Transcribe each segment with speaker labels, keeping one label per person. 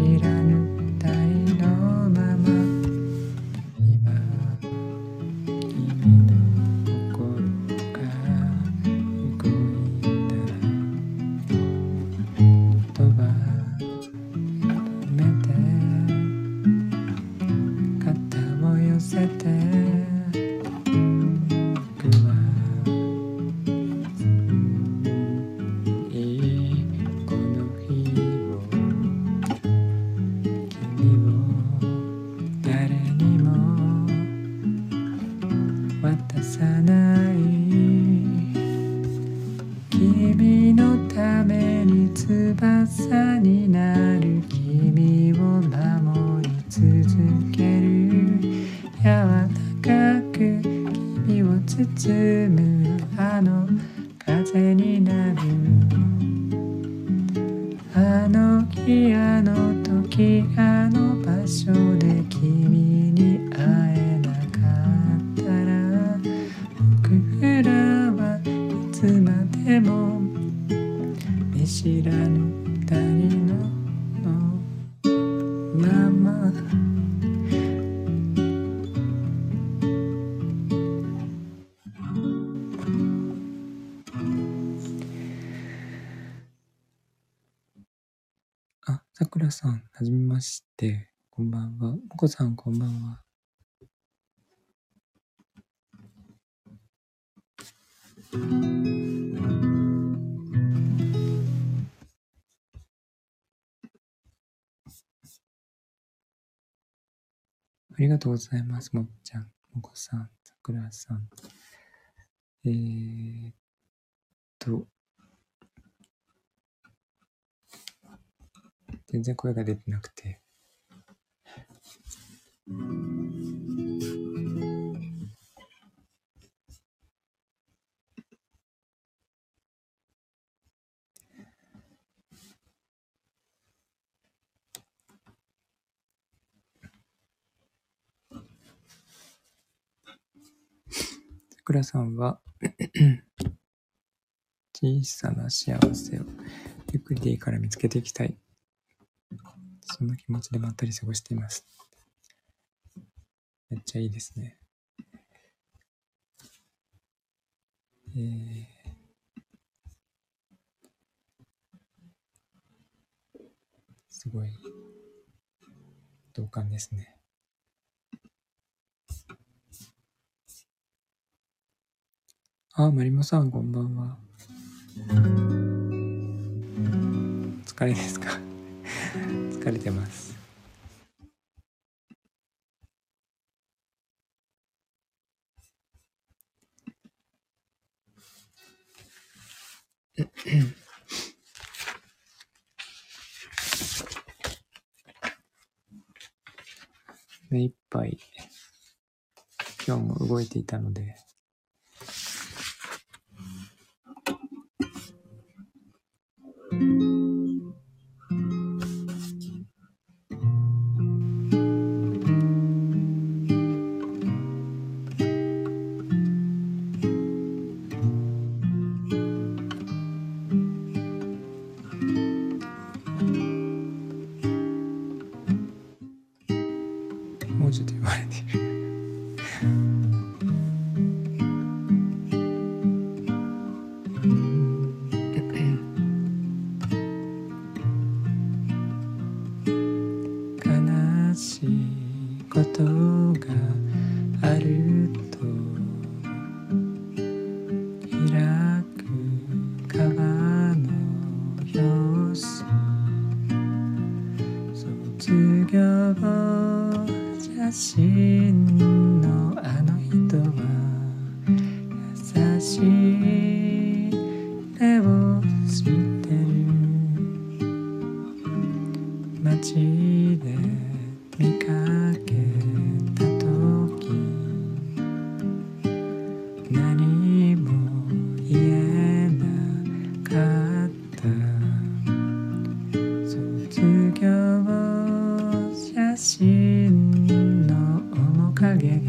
Speaker 1: Shira. まして、こんばんは。もこさん、こんばんは。ありがとうございます。もっちゃん、もこさん、さくらさん。えー、っと、全然声が出てなくて。さくらさんは 小さな幸せをゆっくりでいいから見つけていきたい。そんな気持ちでまったり過ごしています。めっちゃいいですね。えー、すごい同感ですね。あ、マリモさん、こんばんは。お疲れですか？疲れてます。目いっぱい今日も動いていたので真の面影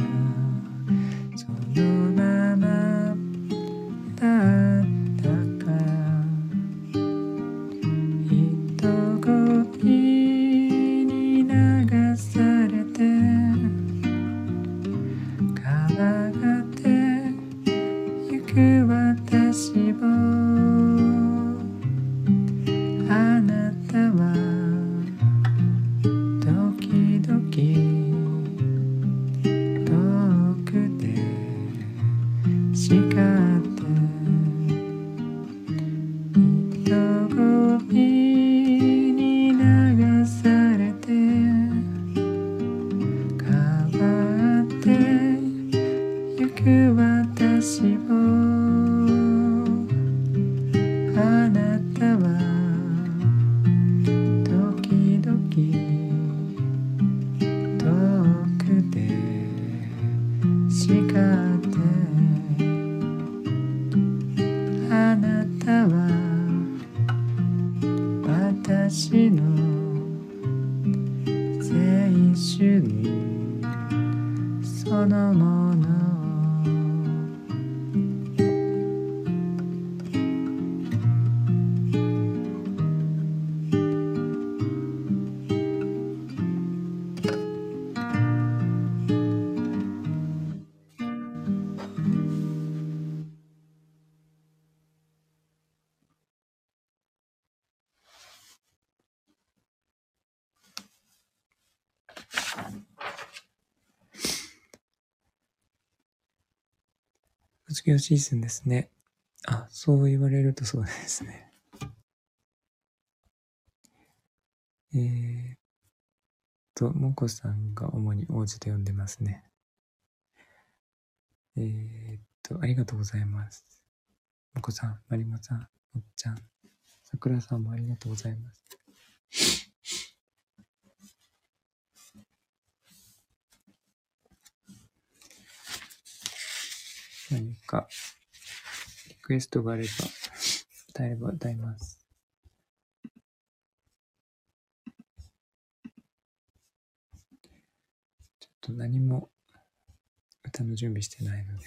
Speaker 1: 卒業シーズンですね。あ、そう言われるとそうですね。えー、っと、もこさんが主に王子と呼んでますね。えー、っと、ありがとうございます。もこさん、まりもさん、おっちゃん、さくらさんもありがとうございます。何 か、リクエストがあれば、歌えれば歌います。ちょっと何も歌の準備してないので。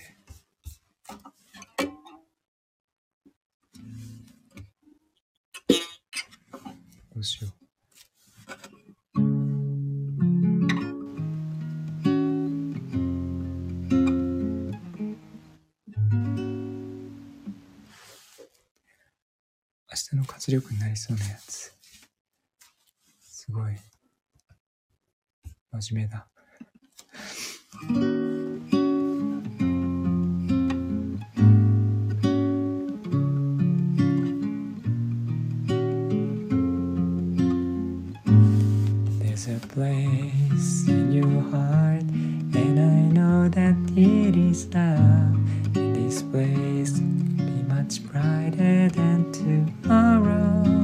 Speaker 1: どうしよう。日の活力になりそうなやつ。すごい。真面目だ。There's a place in your heart, and I know that it is love. And this place be much brighter than two. around.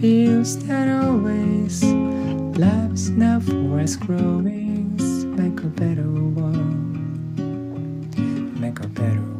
Speaker 1: feels that always life's not for us growing. Make a better world, make a better world.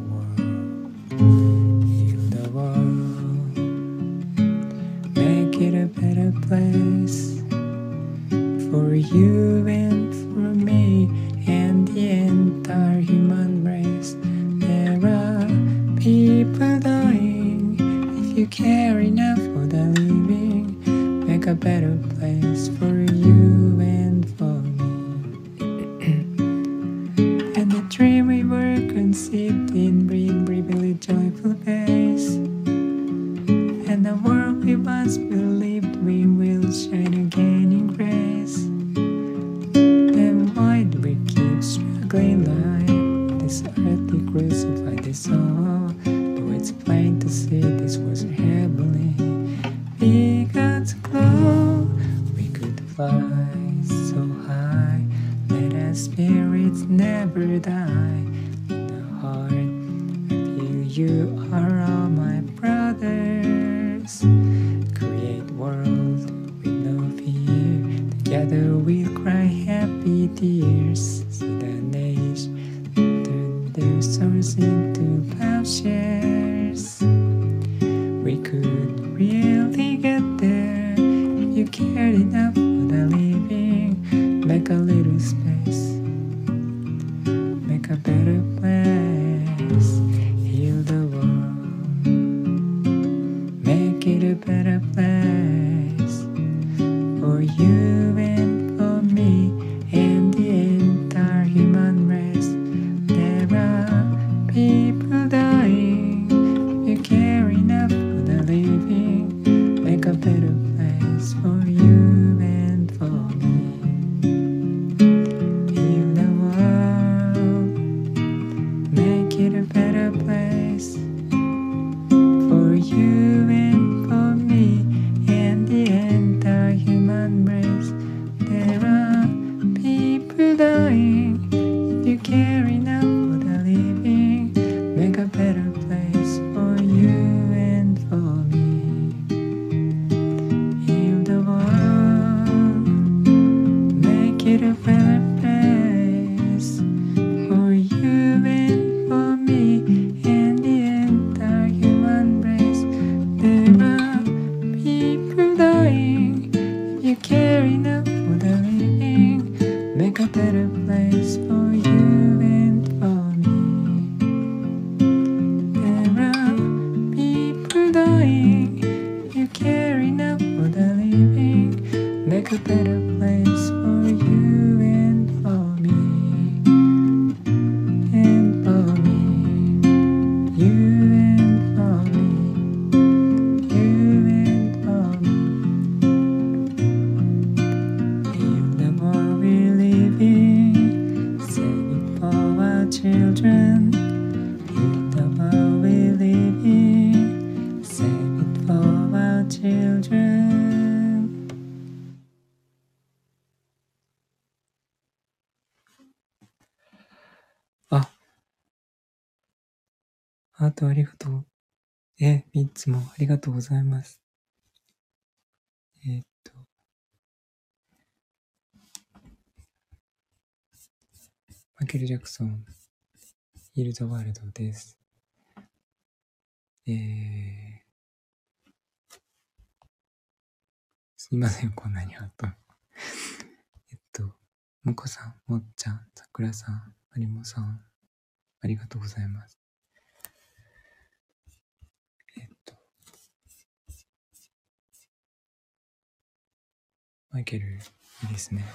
Speaker 1: つもありがとうございます。えー、っと。マイケル・ジャクソン、ヒール・ザ・ワールドです。えー、すいません、こんなにハート。えっと、もこさん、もっちゃん、さくらさん、まりもさん、ありがとうございます。えっと、マイケル、いいですね。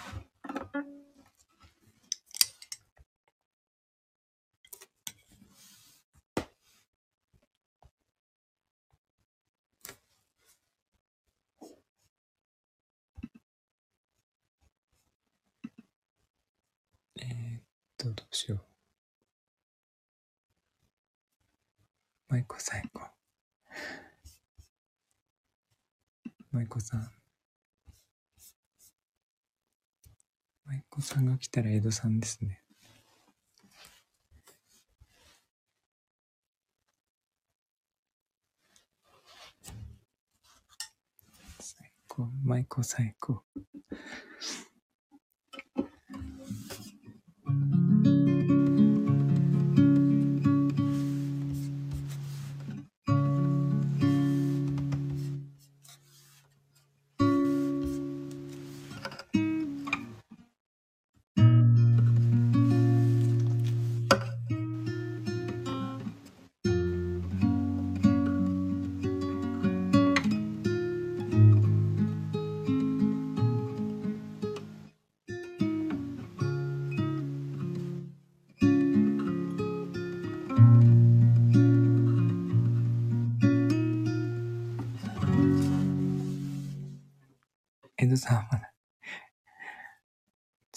Speaker 1: えー、っと、どうしよう。舞子最高。舞子さん。舞妓さんが来たら江戸さんですね。最高。舞妓最高。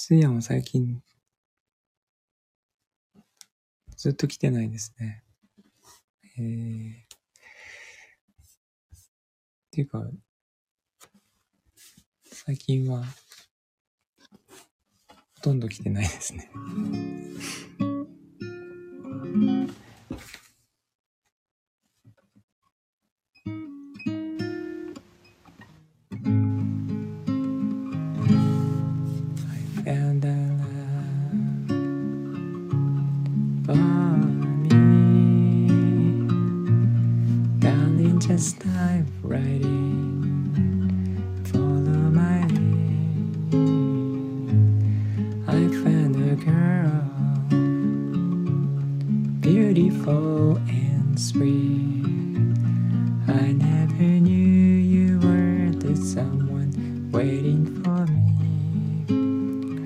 Speaker 1: 通夜も最近、ずっと来てないですね。えー、っていうか、最近は、ほとんど来てないですね。as typewriting. Follow my lead. I found a girl, beautiful and sweet. I never knew you were the someone waiting for me.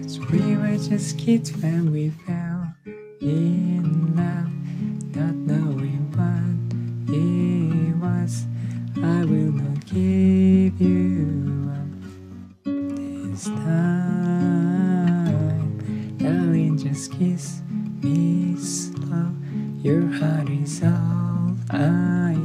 Speaker 1: Cause we were just kids when we fell. Your heart is all I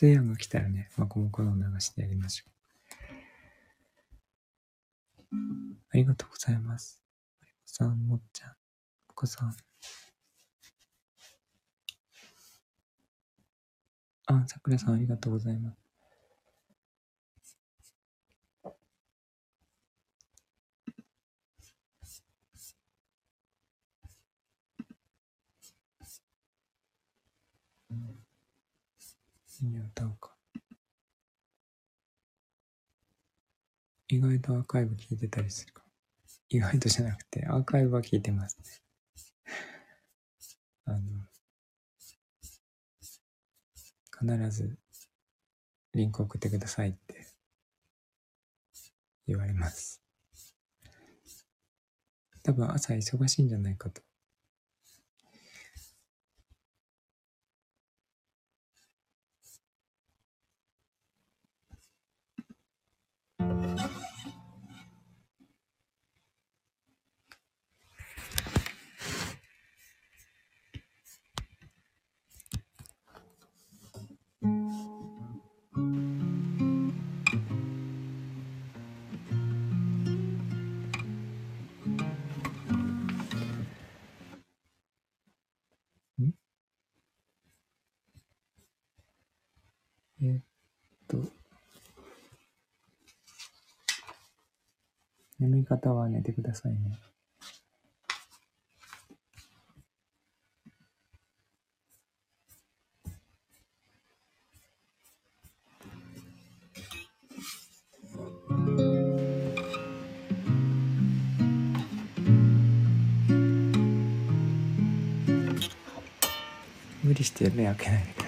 Speaker 1: 通夜が来たらね、まこもこのを流してやりましょう。ありがとうございます。さん、もっちゃん、お子さん。あ、さくらさん、ありがとうございます。何を歌うか。意外とアーカイブ聞いてたりするか。意外とじゃなくて、アーカイブは聞いてますね。あの、必ずリンク送ってくださいって言われます。多分朝忙しいんじゃないかと。眠い方は寝てくださいね。無理して目開けないで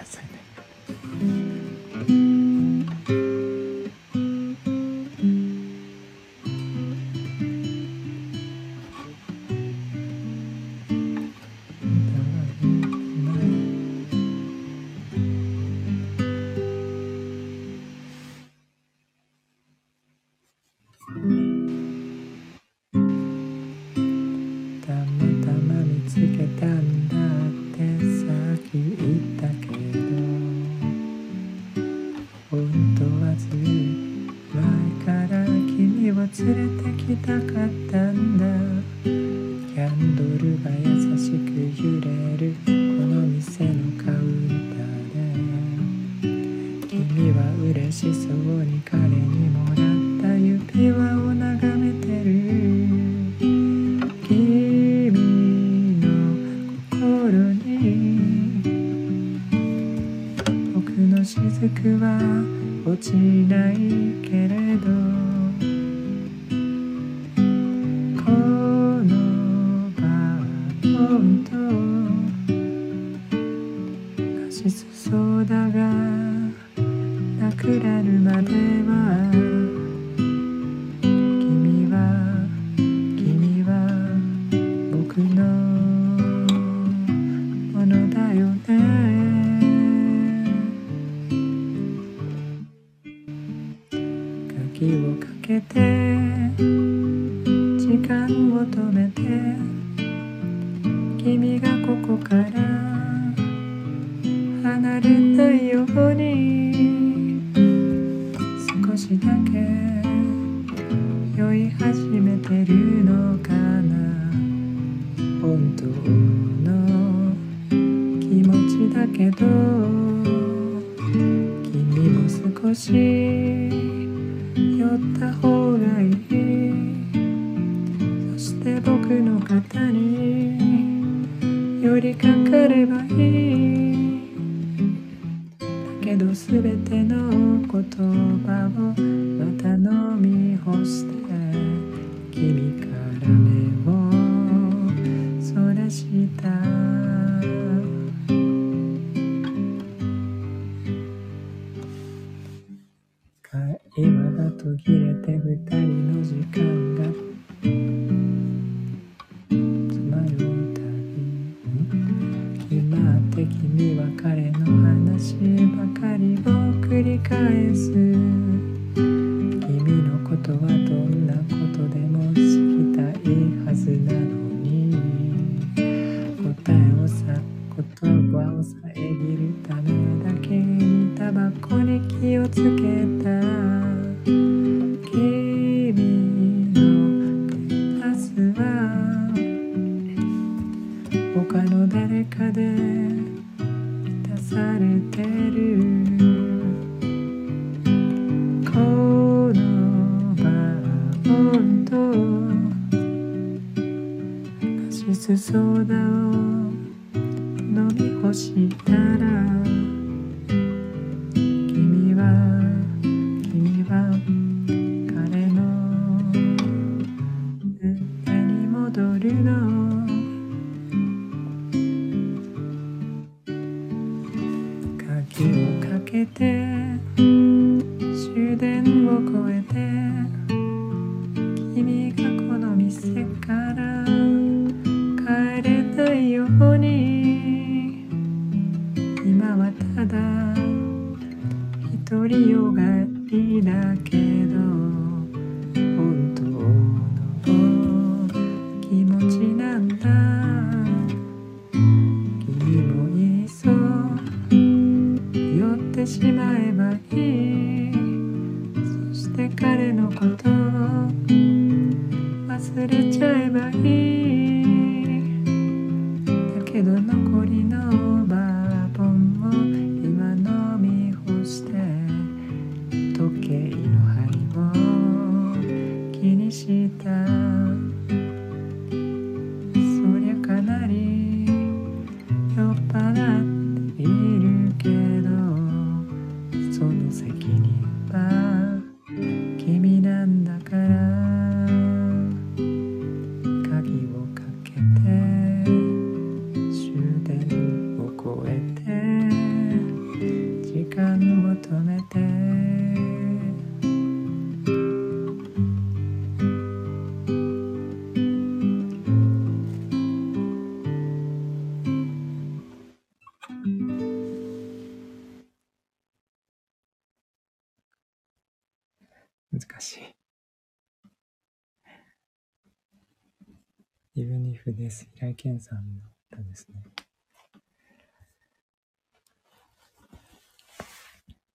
Speaker 1: 譜です。平井堅さんの歌ですね。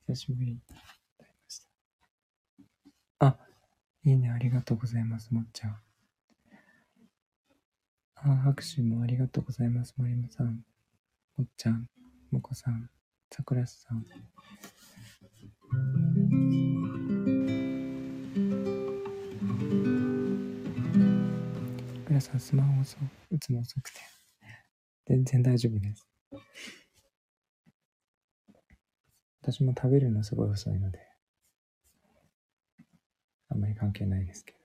Speaker 1: 久しぶりに歌いました。あ、いいね、ありがとうございます、もっちゃん。あ、拍手もありがとうございます、森山さん。もっちゃん、もこさん、さくらさん。皆さんスマホ遅いつも遅くて。全然大丈夫です。私も食べるのすごい遅いので、あんまり関係ないですけど。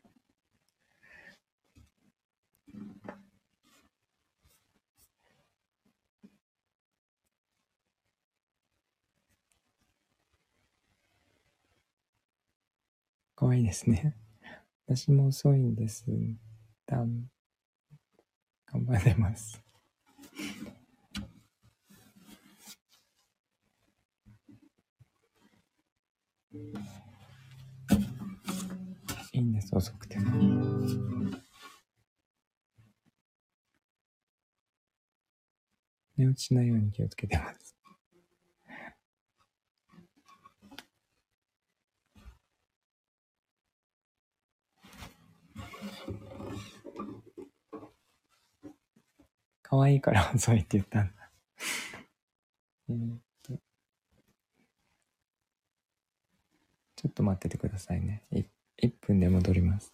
Speaker 1: 怖いですね。私も遅いんです。だん頑張れます。いいんです、遅くても。寝落ちしないように気をつけてます。いいから 遅いって言ったんだ。えーっと。ちょっと待っててくださいね。い1分で戻ります。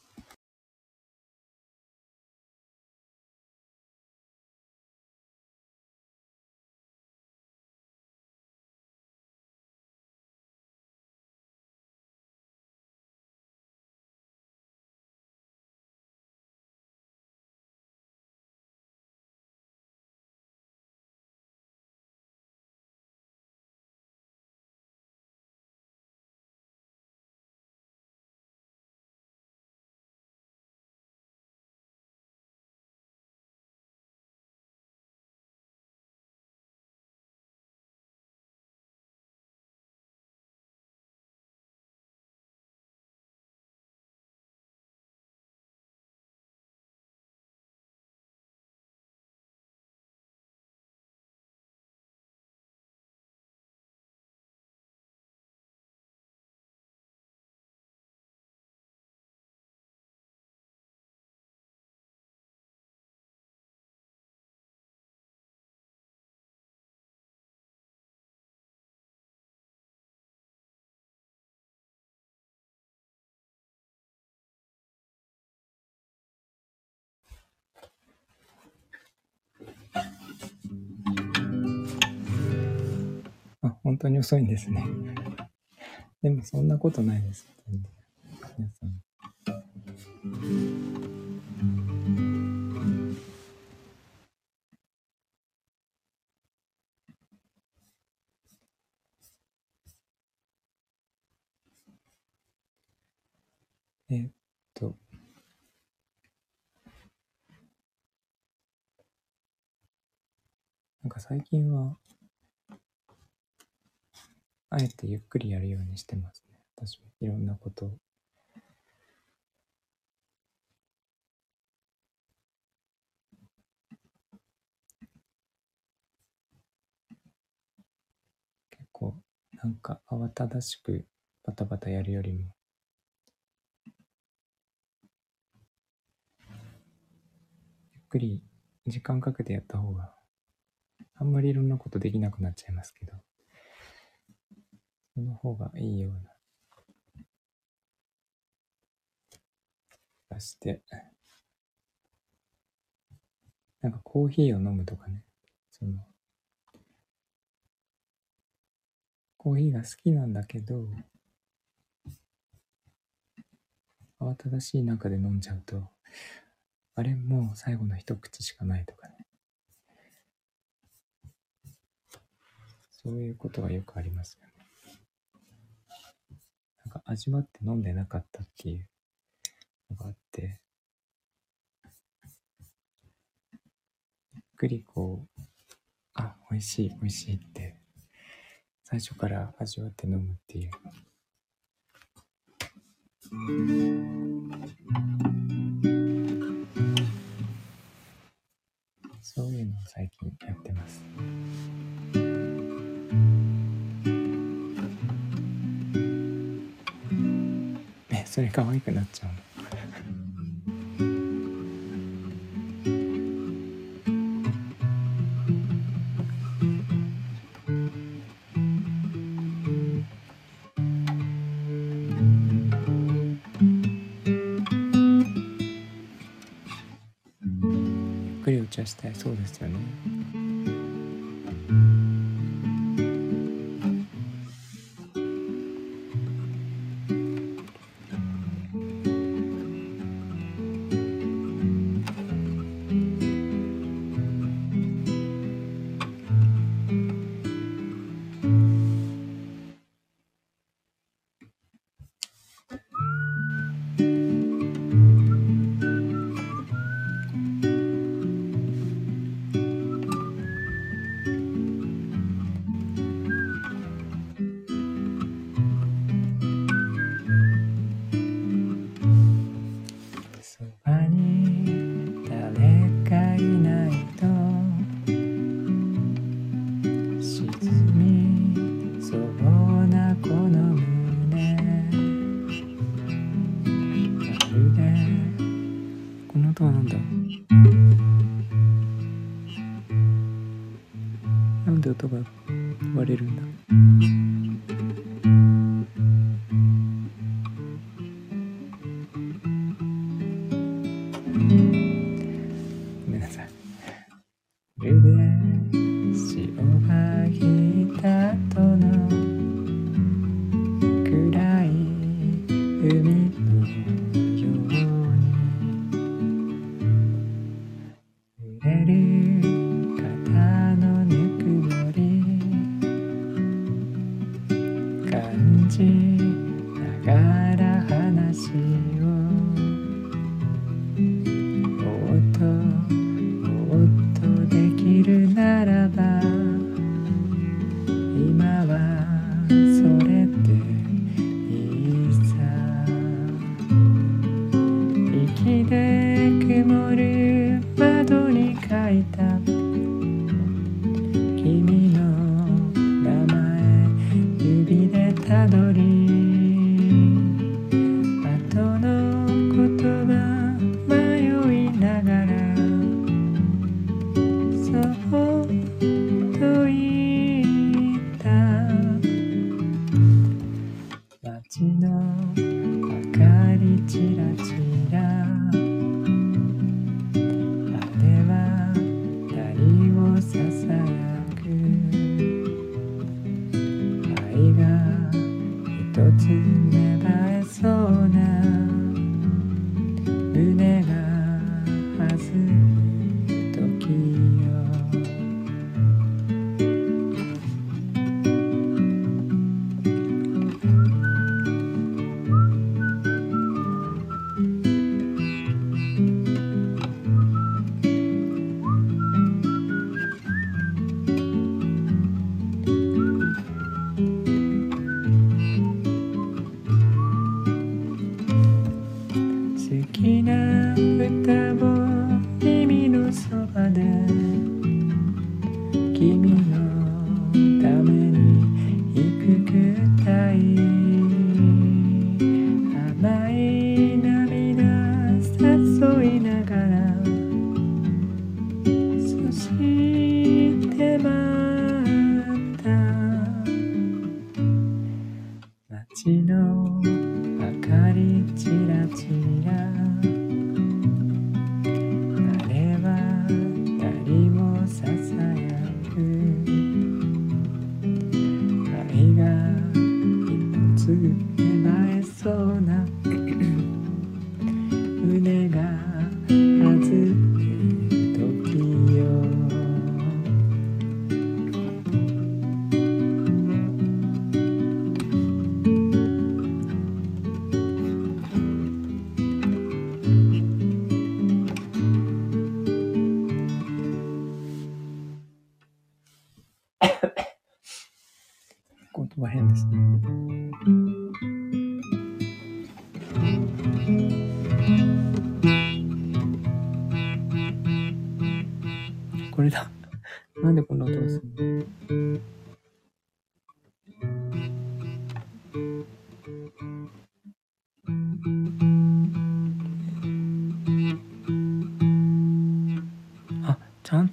Speaker 1: 本当に遅いんですね。でもそんなことないです。皆さん。えっと。なんか最近は、あえてゆっくりやるようにしてますね。私もいろんなことを。結構、なんか慌ただしくバタバタやるよりも、ゆっくり時間かけてやった方が、あんまりいろんなことできなくなっちゃいますけど、その方がいいような気がして、なんかコーヒーを飲むとかね、その、コーヒーが好きなんだけど、慌ただしい中で飲んじゃうと、あれもう最後の一口しかないとかね。そういうことがよくありますよ。か味わって飲んでなかったっていうのがあって、ゆっくりこう、あ、美味しい、美味しいって、最初から味わって飲むっていう。そういうのを最近やってます。それ可愛くなっちゃうの。ゆっくりお茶したいそうですよね。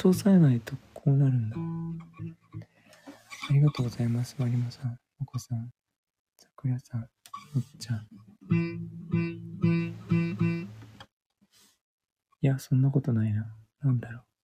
Speaker 1: と抑えないとこうなるんだ。ありがとうございます、さん、お子さん、さくらさん、おっちゃん。いや、そんなことないな。なんだろう。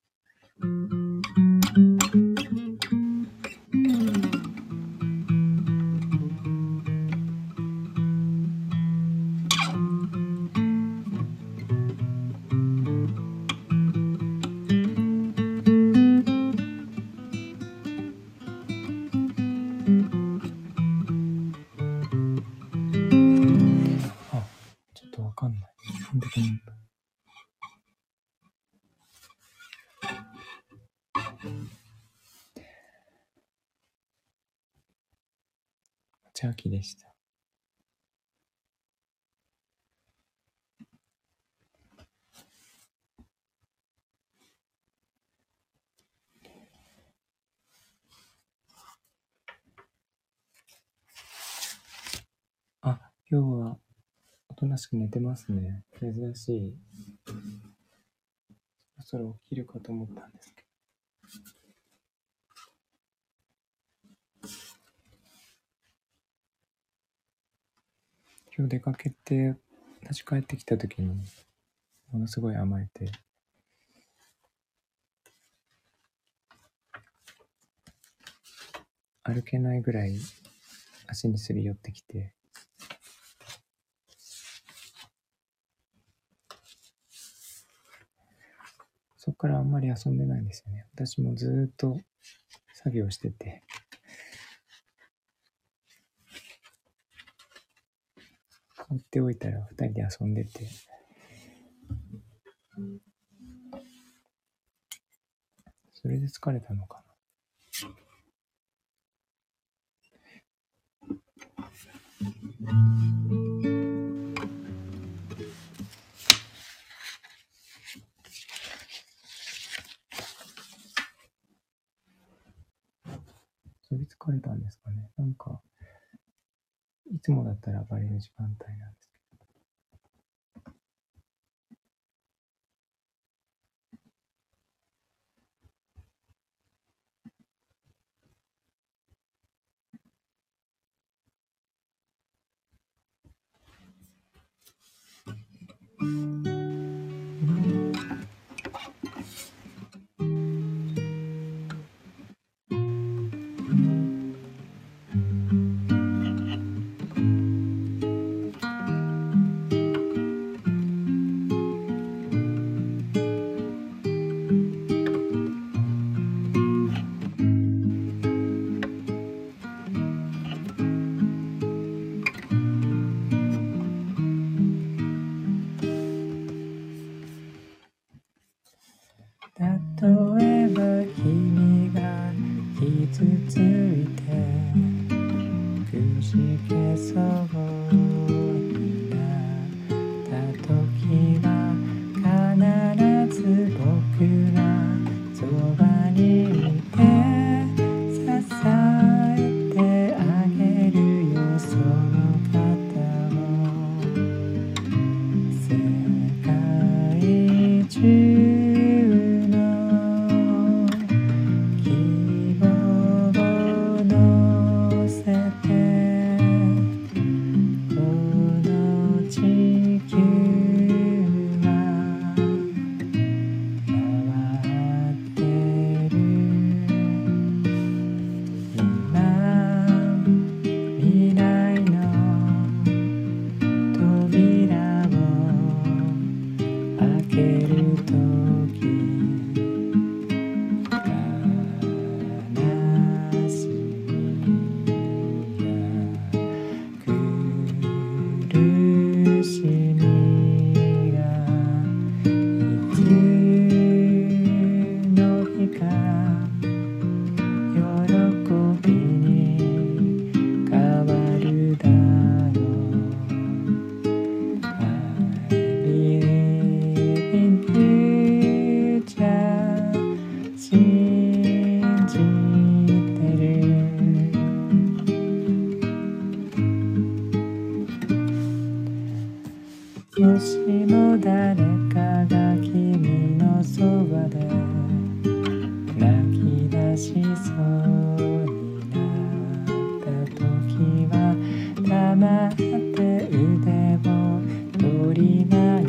Speaker 1: した。あ、今日はおとなしく寝てますね。珍しい。そろそろ起きるかと思ったんですけど。今日出かけて、私帰ってきた時に、ものすごい甘えて、歩けないぐらい足にすり寄ってきて、そこからあんまり遊んでないんですよね。私もずっと作業してて、放っておいたら二人で遊んでて、それで疲れたのかな。それ疲れたんですかね。なんか、いつもだったら暴れる時間帯なんです例え取り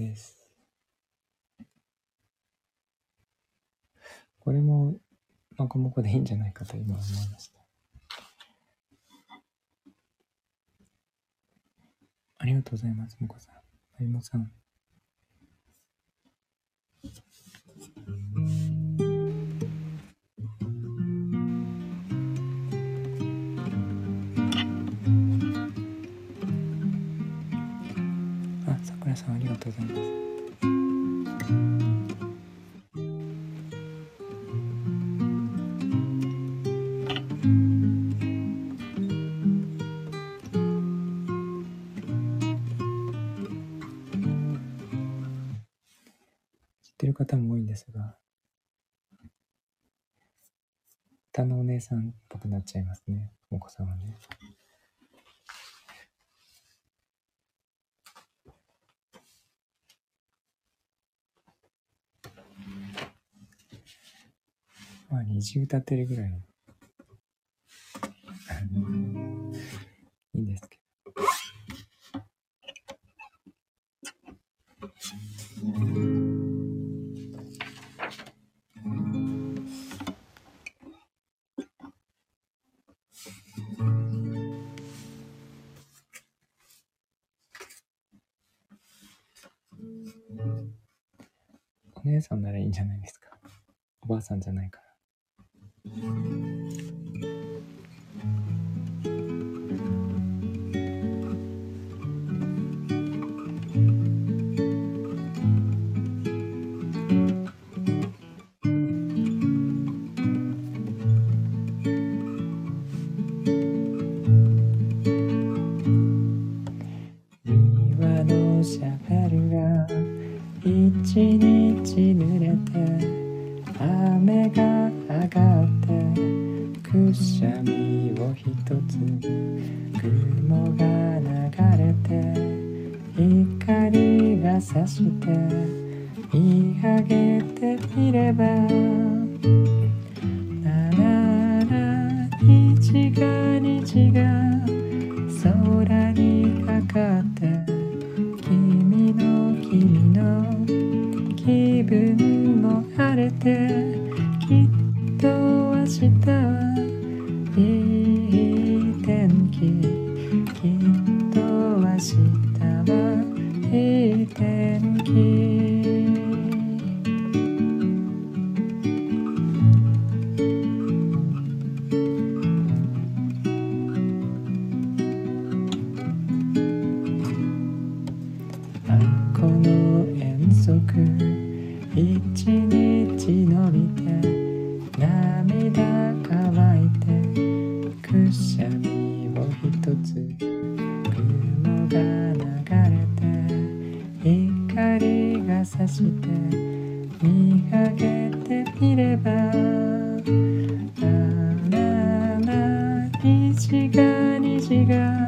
Speaker 1: です。これも、まこもこでいいんじゃないかと今思いました。ありがとうございます、もこさん。まゆもさん。あ、さんありがとうございます。知ってる方も多いんですが、歌のお姉さんっぽくなっちゃいますね、もこさんはね。まあ、虹歌ってるぐらいの。いいんですけど。お姉さんならいいんじゃないですか。おばあさんじゃないから。Thank you. が差して見上げてみればあらら虹が虹が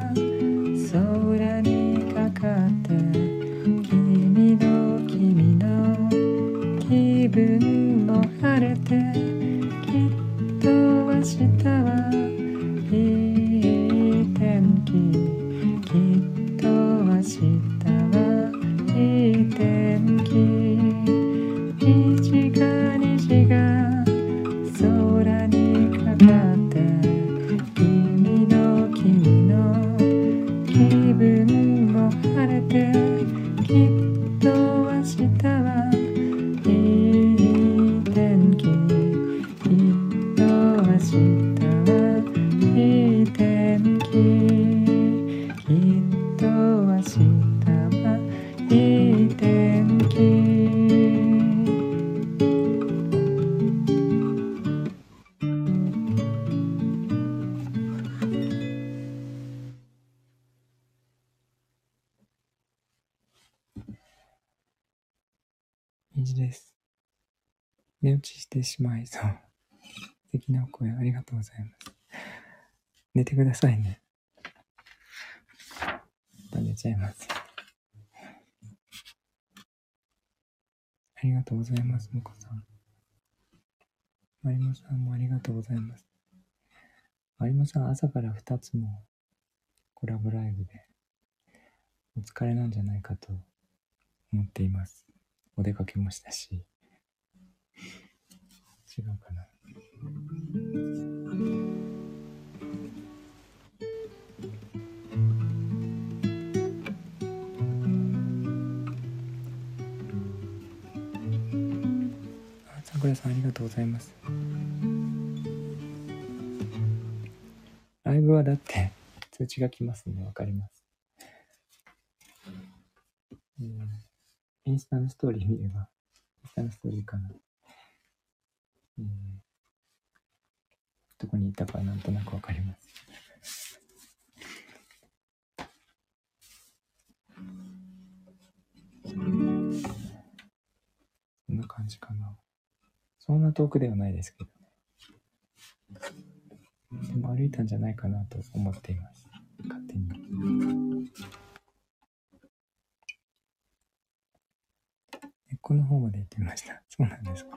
Speaker 1: いそう。素敵なお声ありがとうございます。寝てくださいね。また寝ちゃいます。ありがとうございます、もこさん。まりもさんもありがとうございます。まりもさん、朝から2つもコラボライブでお疲れなんじゃないかと思っています。お出かけもしたし。違うかな。あさくらさんありがとうございます。ライブはだって 通知が来ますんでわかります。うんインスタのストーリー見れば、インスタのストーリーかな。うんどこにいたかなんとなくわかります。こんな感じかな。そんな遠くではないですけどね。でも歩いたんじゃないかなと思っています。勝手に。根っこの方まで行ってみました。そうなんですか。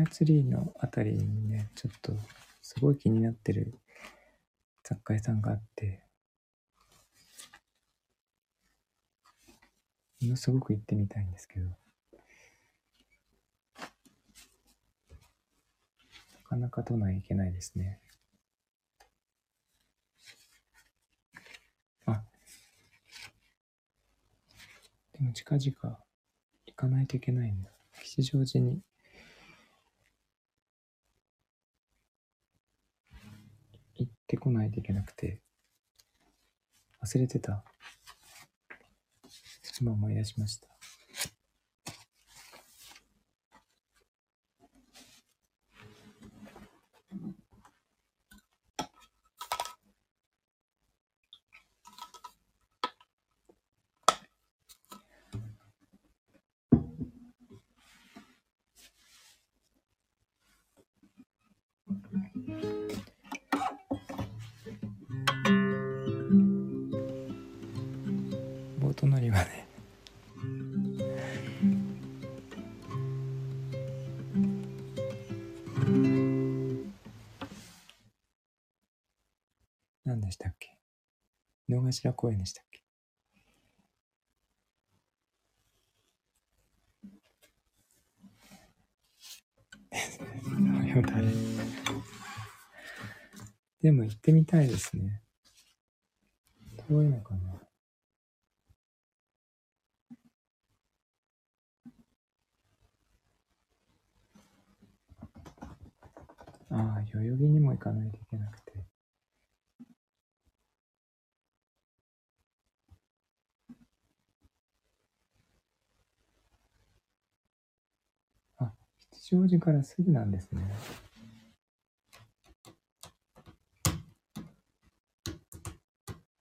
Speaker 1: カイツリーのあたりにね、ちょっとすごい気になってる雑貨屋さんがあって、ものすごく行ってみたいんですけど、なかなか都内行けないですね。あ、でも近々行かないといけないんだ。吉祥寺に行ってこないといけなくて、忘れてた。今思い出しました。何でしたっけ？井の頭公園でしたっけ？でも行ってみたいですね。遠いのかな？ああ、代々木にも行かないといけなくて。あ、吉祥寺からすぐなんですね。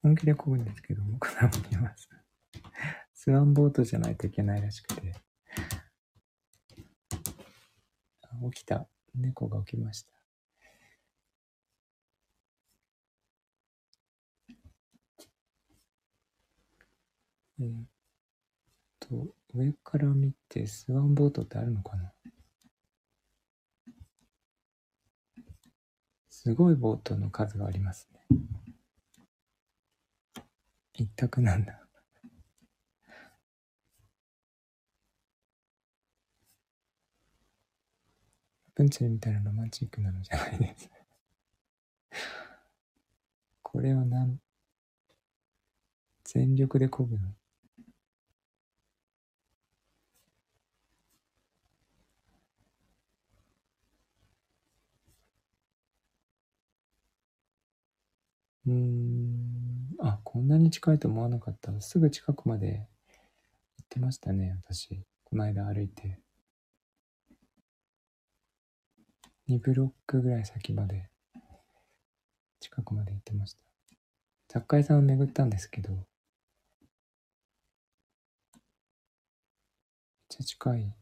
Speaker 1: 本気で漕ぐんですけど、僕らもいます。スワンボートじゃないといけないらしくて。起きた。猫が起きました。えーっと、上から見てスワンボートってあるのかな？すごいボートの数がありますね。一択なんだ。プンツェルみたいなロマンチックなのじゃないです。これはなん、全力で漕ぐの？うーん。あ、こんなに近いと思わなかった。すぐ近くまで行ってましたね、私。この間歩いて。2ブロックぐらい先まで、近くまで行ってました。雑貨屋さんを巡ったんですけど、めっちゃ近い。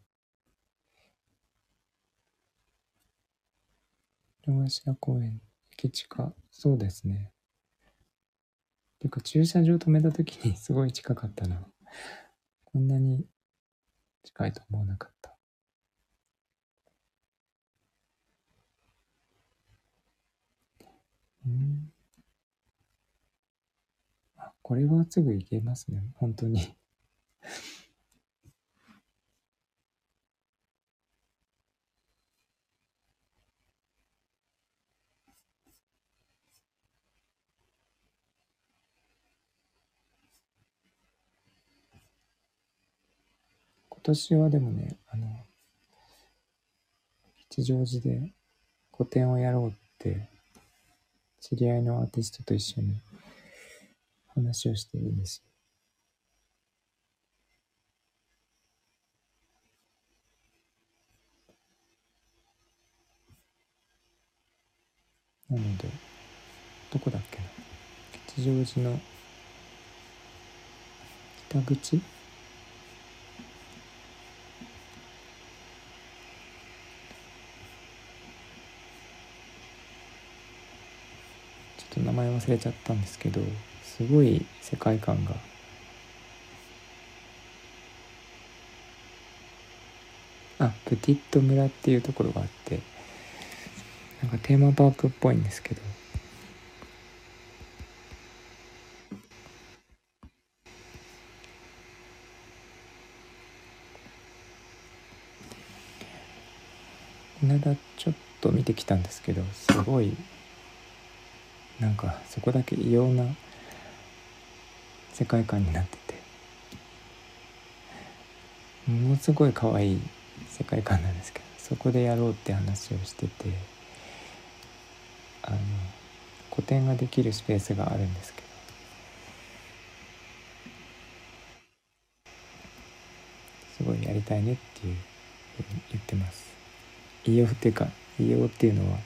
Speaker 1: 両足公園、駅近、そうですね。てか駐車場止めた時に すごい近かったな。こんなに近いと思わなかった。うん。あ、これはすぐ行けますね。本当に今年はでもね、あの、吉祥寺で個展をやろうって知り合いのアーティストと一緒に話をしてるんですよ。なので、どこだっけな吉祥寺の北口と名前忘れちゃったんですけどすごい世界観が。あプティット村っていうところがあってなんかテーマパークっぽいんですけど。この間ちょっと見てきたんですけどすごいなんかそこだけ異様な世界観になっててものすごい可愛い世界観なんですけどそこでやろうって話をしててあの個展ができるスペースがあるんですけどすごいやりたいねっていうふうに言ってます。異様っていうか異様っていうのは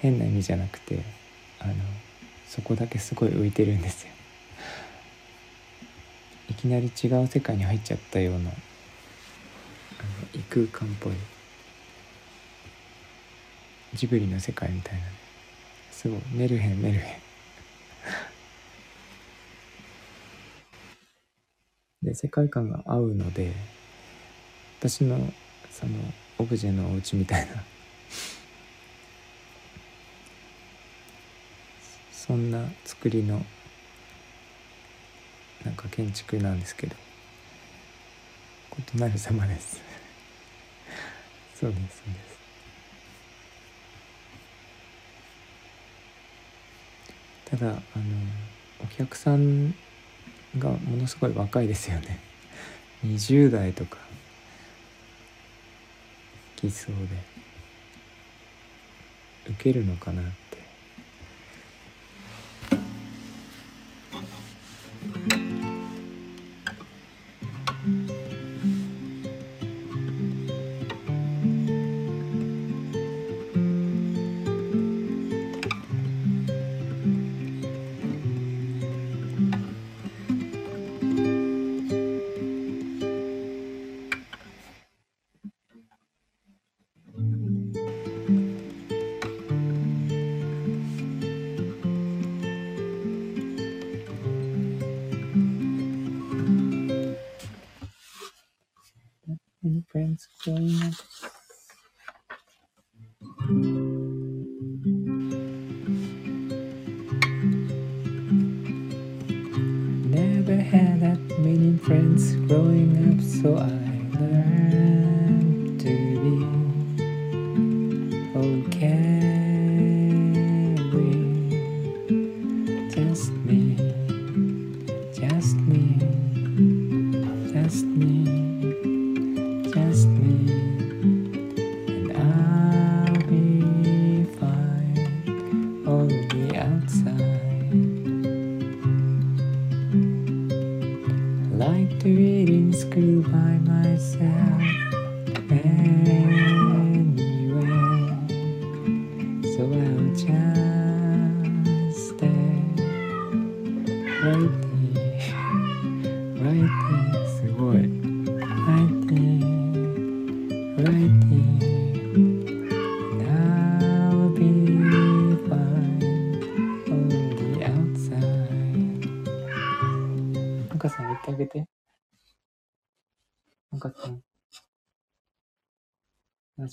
Speaker 1: 変な意味じゃなくてあのそこだけすごい浮いてるんですよ。いきなり違う世界に入っちゃったようなあの異空間っぽいジブリの世界みたいな。すごい。メルヘンメルヘン。で世界観が合うので私のそのオブジェのお家みたいなそんな作りのなんか建築なんですけど。異なる様 です。そうですそうです。ただあのお客さんがものすごい若いですよね。20代とか。来そうで。受けるのかな。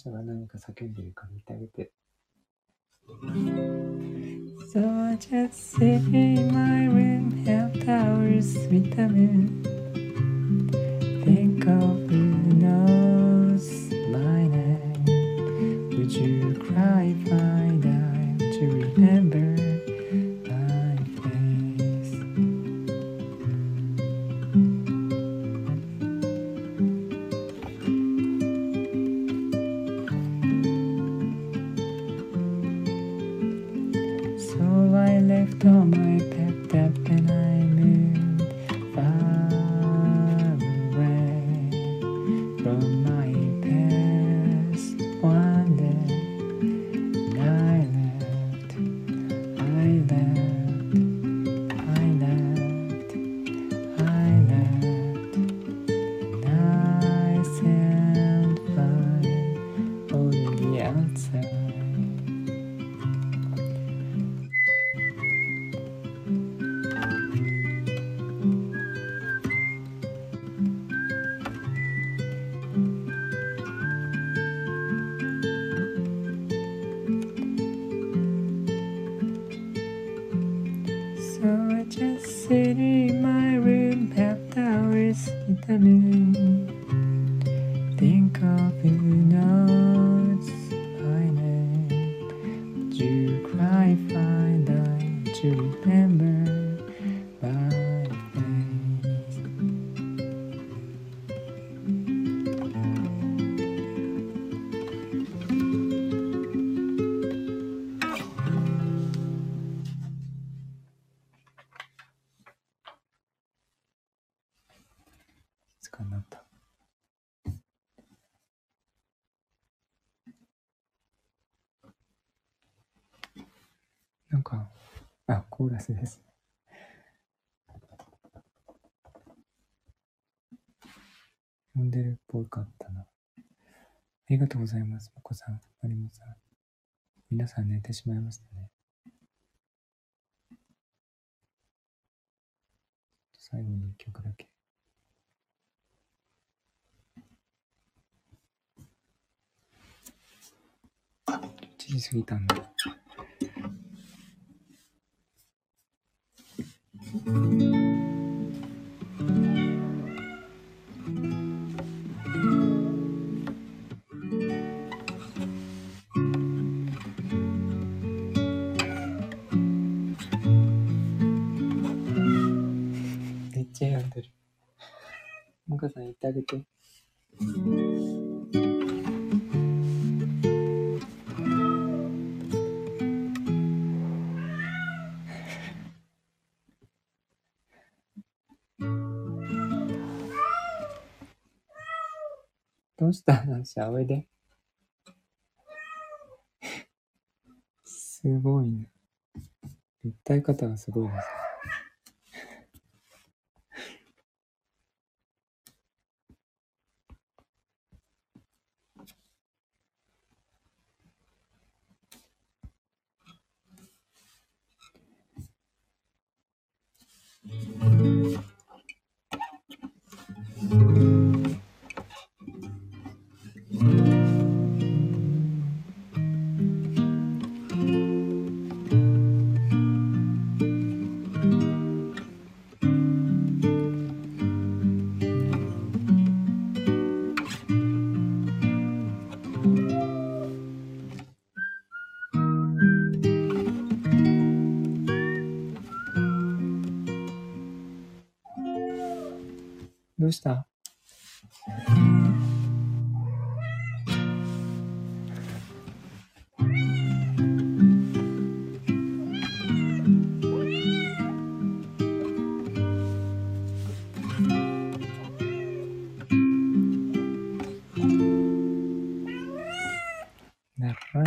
Speaker 1: 者が何か叫んでいるか見てあげて So I just sit in my room, help hours vitamin. Think of あ、コーラスですね。飲んでるっぽかったな。ありがとうございます。まこさん、まりもさん。皆さん寝てしまいましたね。最後に一曲だけ。1時過ぎたんだ。めっちゃ病んでる。もかさどうした話あおいで。すごいね。訴え方がすごいです。なら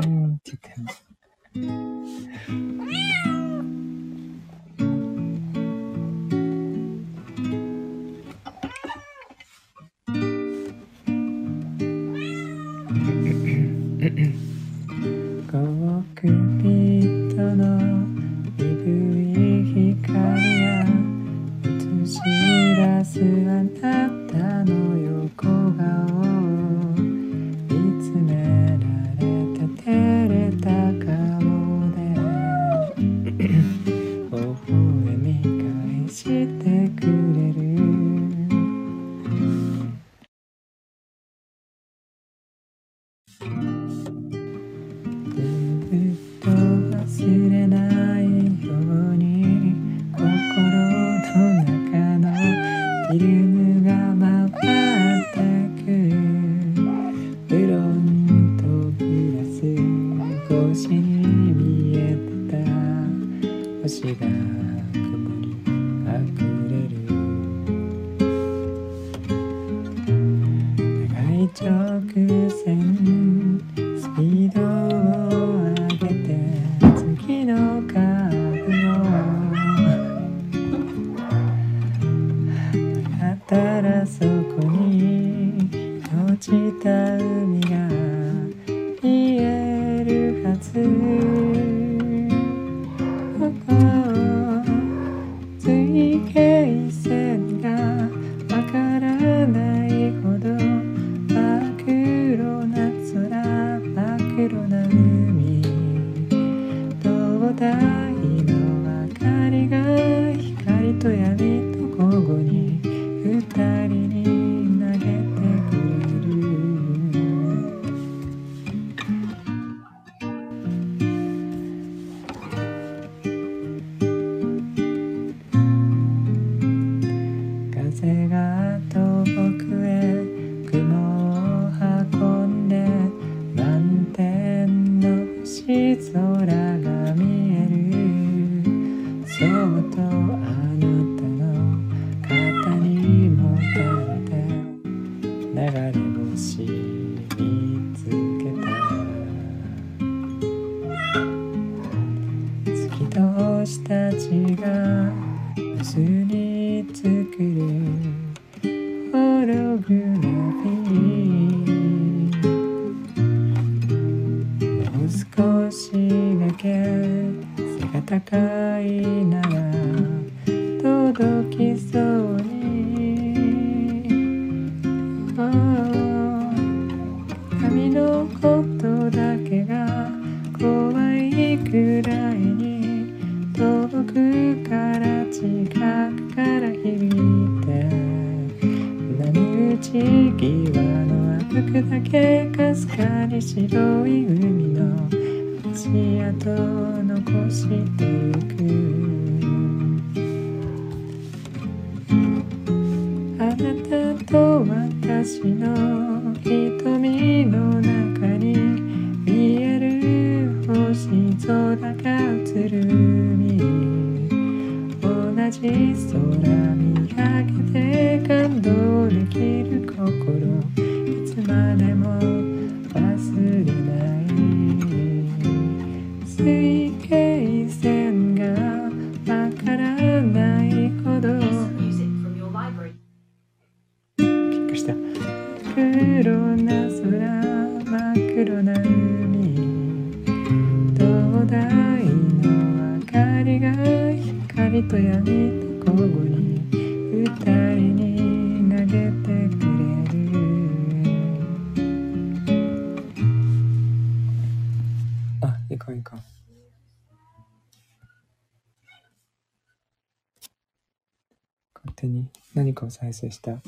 Speaker 1: 生した。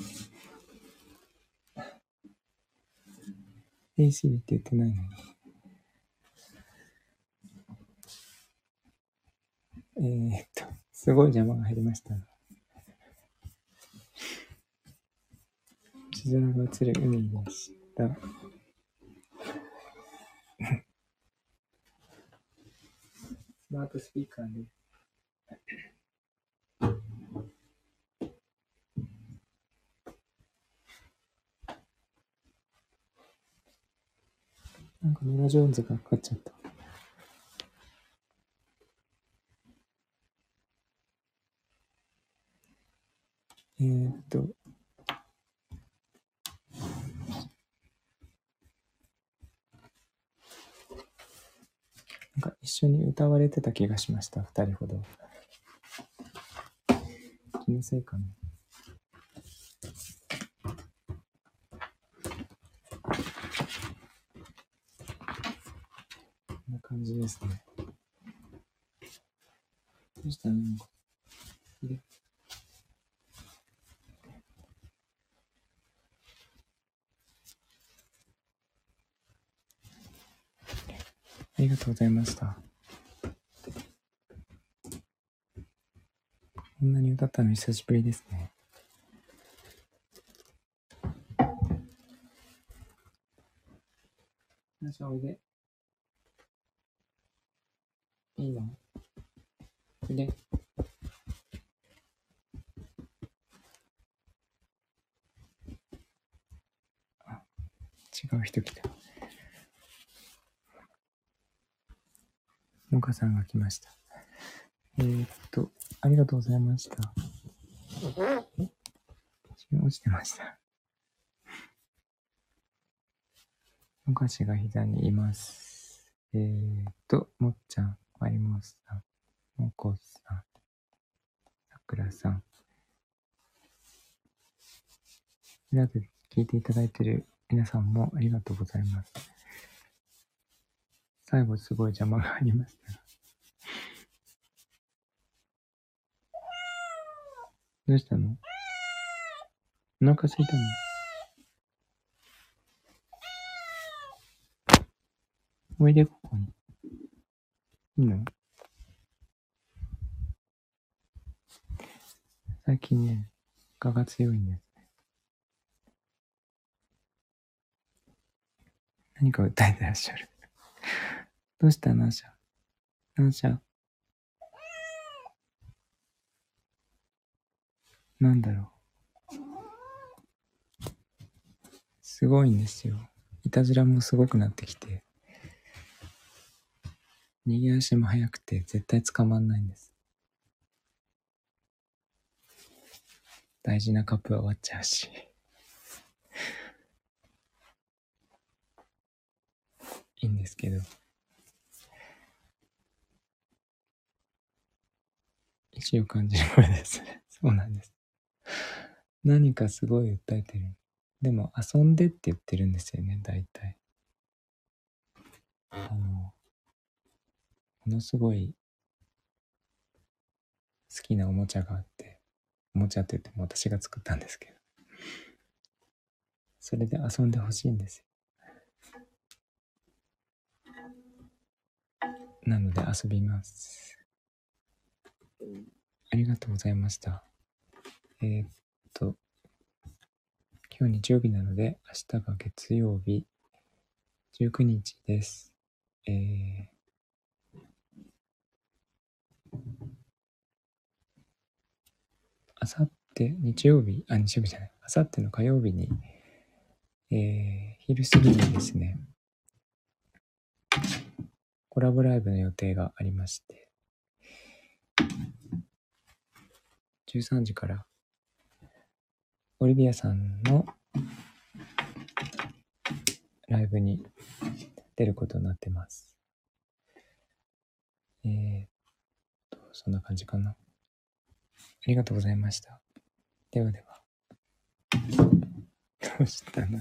Speaker 1: えって言ってないのに。えー、っと、すごい邪魔が入りました。地空が映る海でした。ス マートスピーカーで。ジョーンズがかかっちゃった。えー、っと。なんか一緒に歌われてた気がしました、二人ほど。気のせいかな。ですね。どうしたらいいのか。ありがとうございました。こんなに歌ったの久しぶりですね。もかさんが来ました。えー、っと、ありがとうございました。え？落ちてました。もかしが膝にいます。えー、っと、もっちゃん、まりもさん、もこさん、さくらさん。裏で聞いていただいている皆さんもありがとうございます。最後すごい邪魔がありました。どうしたの？お腹空いたの？おいで、ここに。いいの？最近ね、蚊が強いんですね。何か訴えてらっしゃる。どうしたナーシャナーシャなんだろう。すごいんですよ。いたずらもすごくなってきて。逃げ足も速くて絶対捕まんないんです。大事なカップは終わっちゃうし。いいんですけど。意志を感じる声ですね。そうなんです。何かすごい訴えてる。でも遊んでって言ってるんですよね、大体。あの、ものすごい好きなおもちゃがあって、おもちゃって言っても私が作ったんですけど、それで遊んでほしいんですよ。なので遊びます。ありがとうございました。えーっと、今日日曜日なので、明日が月曜日、19日です。えー、あさって、日曜日、あ、日曜日じゃない、あさっての火曜日に、えー、昼過ぎにですね、コラボライブの予定がありまして、13時から、オリビアさんのライブに出ることになってます。えー、っと、そんな感じかな。ありがとうございました。ではでは。どうしたの？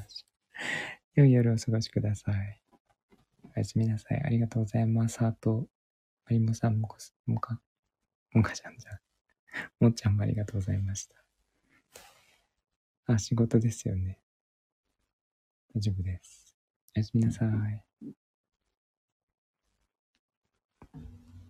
Speaker 1: 良い夜をお過ごしください。おやすみなさい。ありがとうございます。あと、マリモさんもこす、もか、もかちゃんじゃん。もっちゃんもありがとうございました。あ、仕事ですよね。大丈夫です。おやすみなさい。